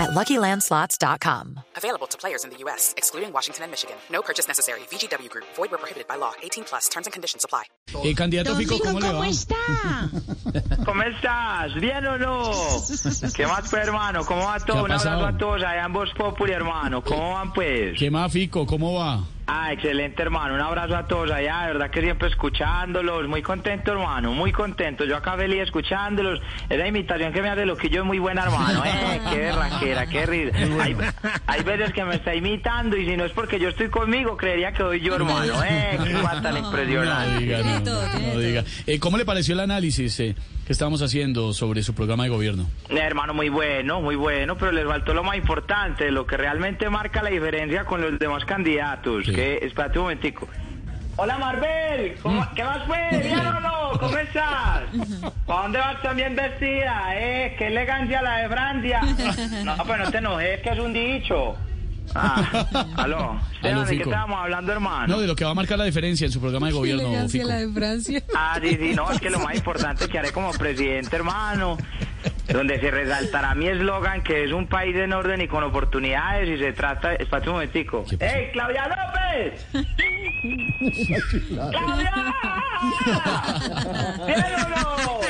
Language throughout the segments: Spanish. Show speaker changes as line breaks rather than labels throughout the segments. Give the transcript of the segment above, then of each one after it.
at LuckyLandSlots.com.
Available to players in the U.S., excluding Washington and Michigan. No purchase necessary. VGW Group. Void where prohibited by law. 18 plus. Terms and conditions apply.
Eh, candidato Fico,
Fico,
¿cómo le va?
está?
¿Cómo estás? ¿Bien o no? ¿Qué más, pues, hermano? ¿Cómo va todo?
ha
Un abrazo
pasado?
a todos allá en Voz Populi, hermano. ¿Cómo van, pues?
¿Qué más, Fico? ¿Cómo va?
Ah, excelente, hermano. Un abrazo a todos allá. De verdad que siempre escuchándolos. Muy contento, hermano. Muy contento. Yo acá feliz escuchándolos. Esa imitación que me hace Loquillo es muy buena, hermano. Eh, qué berraquera, qué risa. Hay, hay veces que me está imitando y si no es porque yo estoy conmigo, creería que soy yo, hermano. Eh, qué tan
No
impresionante.
diga, no, no diga. Eh, ¿Cómo le pareció el análisis eh, que estábamos haciendo sobre su programa de gobierno?
Eh, Hermano, muy bueno, muy bueno, pero les faltó lo más importante, lo que realmente marca la diferencia con los demás candidatos.
Sí.
Que, espérate un momentico. Hola Marbel, ¿Cómo- ¿qué vas pues? ¿Bien o no? ¿Cómo estás? ¿Para dónde vas también vestida? Eh, qué elegancia la de Francia. No, pero no te enojes, que es un dicho. Ah, aló. Esteban, ¿de qué
Fico.
estábamos hablando, hermano?
No, de lo que va a marcar la diferencia en su programa de gobierno,
Elegancia
Fico.
la de Francia.
Ah, sí, sí, no, es que lo más importante que haré como presidente, hermano, donde se resaltará mi eslogan, que es un país en orden y con oportunidades, y se trata... Espérate un momentico.
¿Qué pasó?
¡Ey, Claudia López! ¡Claudia! ¿Bien o no?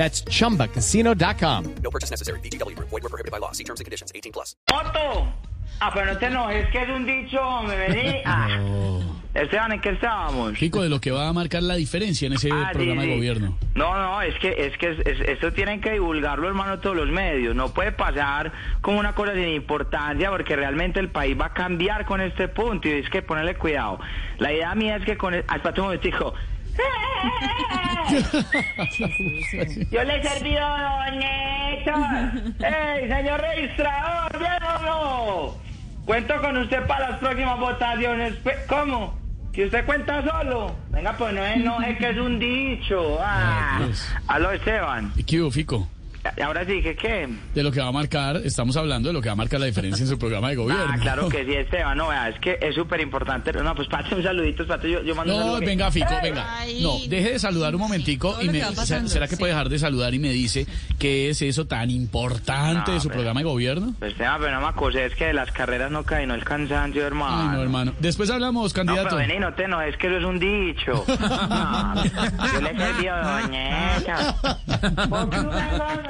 That's chumbacasino.com.
No purchase necessary. VGW Group. Void were prohibited by law. See terms and conditions. 18 plus.
¡Moto! Ah, pero no te enojes, que es un dicho, me vení... Ah. Esteban, ¿en qué estábamos?
Fico, de lo que va a marcar la diferencia en ese
Ah, sí,
programa de
sí.
gobierno.
No, no, es que, es que es- es- esto tienen que divulgarlo, hermano, todos los medios. No puede pasar como una cosa sin importancia, porque realmente el país va a cambiar con este punto y es que ponerle cuidado. La idea mía es que con el... Ah, espérate un momentico. Yo le he servido Don Héctor. ¡Ey, señor registrador! ¿Bien o no? Cuento con usted para las próximas votaciones. ¿Cómo? ¿Que usted cuenta solo? Venga, pues no es, no es que es un dicho. Ah. Aló, Esteban.
¿Y qué hubo, Fico?
Ahora sí, ¿qué qué?
De lo que va a marcar, estamos hablando de lo que va a marcar la diferencia en su programa de gobierno.
Ah, claro que sí, Esteban. No, vea, es que es súper importante. No, pues pate un saludito, pate, yo, yo mando un
No, venga, Fico, venga.
Ay.
No, deje de saludar un momentico y me,
que pasando,
¿será que
sí.
puede dejar de saludar y me dice qué es eso tan importante
No,
de su
pero-
programa de gobierno?
Pues Esteban, pero no me acosé, es que de las carreras no cae, no el cansancio, hermano.
Ay, no, hermano. Después hablamos,
No,
candidato.
pero vení, no te no, es que eso es un dicho. No, yo le he servido a Doña Esta.